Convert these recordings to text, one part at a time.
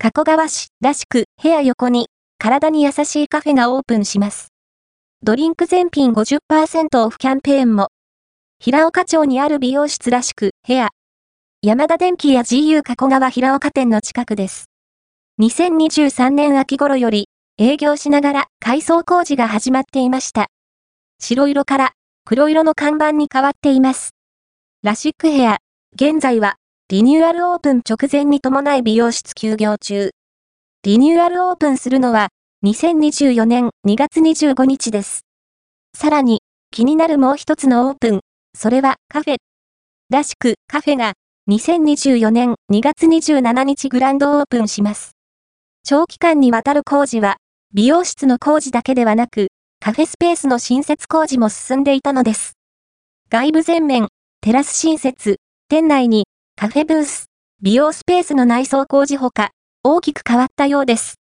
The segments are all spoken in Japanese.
加古川市らしく部屋横に体に優しいカフェがオープンします。ドリンク全品50%オフキャンペーンも。平岡町にある美容室らしく部屋。山田電機や GU 加古川平岡店の近くです。2023年秋頃より営業しながら改装工事が始まっていました。白色から黒色の看板に変わっています。ラシックヘア、現在はリニューアルオープン直前に伴い美容室休業中。リニューアルオープンするのは2024年2月25日です。さらに気になるもう一つのオープン、それはカフェ。らしくカフェが2024年2月27日グランドオープンします。長期間にわたる工事は美容室の工事だけではなく、カフェスペースの新設工事も進んでいたのです。外部全面、テラス新設、店内にカフェブース、美容スペースの内装工事ほか、大きく変わったようです。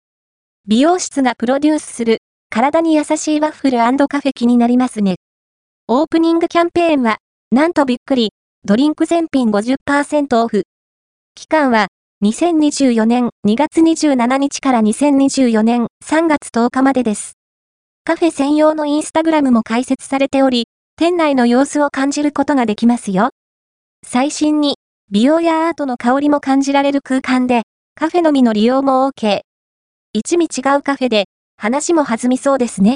美容室がプロデュースする体に優しいワッフルカフェ気になりますね。オープニングキャンペーンは、なんとびっくり、ドリンク全品50%オフ。期間は2024年2月27日から2024年3月10日までです。カフェ専用のインスタグラムも開設されており、店内の様子を感じることができますよ。最新に、美容やアートの香りも感じられる空間で、カフェのみの利用も OK。一味違うカフェで、話も弾みそうですね。